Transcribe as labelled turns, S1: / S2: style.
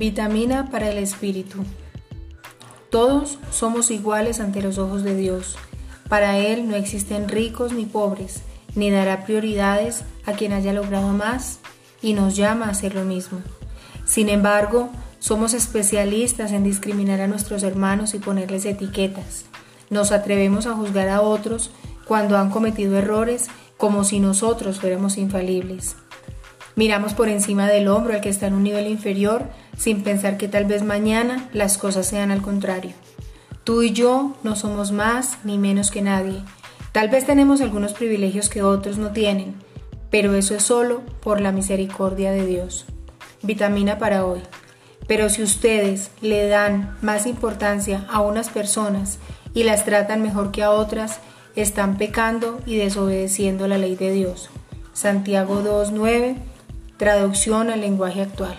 S1: Vitamina para el espíritu. Todos somos iguales ante los ojos de Dios. Para Él no existen ricos ni pobres, ni dará prioridades a quien haya logrado más y nos llama a hacer lo mismo. Sin embargo, somos especialistas en discriminar a nuestros hermanos y ponerles etiquetas. Nos atrevemos a juzgar a otros cuando han cometido errores como si nosotros fuéramos infalibles. Miramos por encima del hombro al que está en un nivel inferior sin pensar que tal vez mañana las cosas sean al contrario. Tú y yo no somos más ni menos que nadie. Tal vez tenemos algunos privilegios que otros no tienen, pero eso es solo por la misericordia de Dios. Vitamina para hoy. Pero si ustedes le dan más importancia a unas personas y las tratan mejor que a otras, están pecando y desobedeciendo la ley de Dios. Santiago 2.9, traducción al lenguaje actual.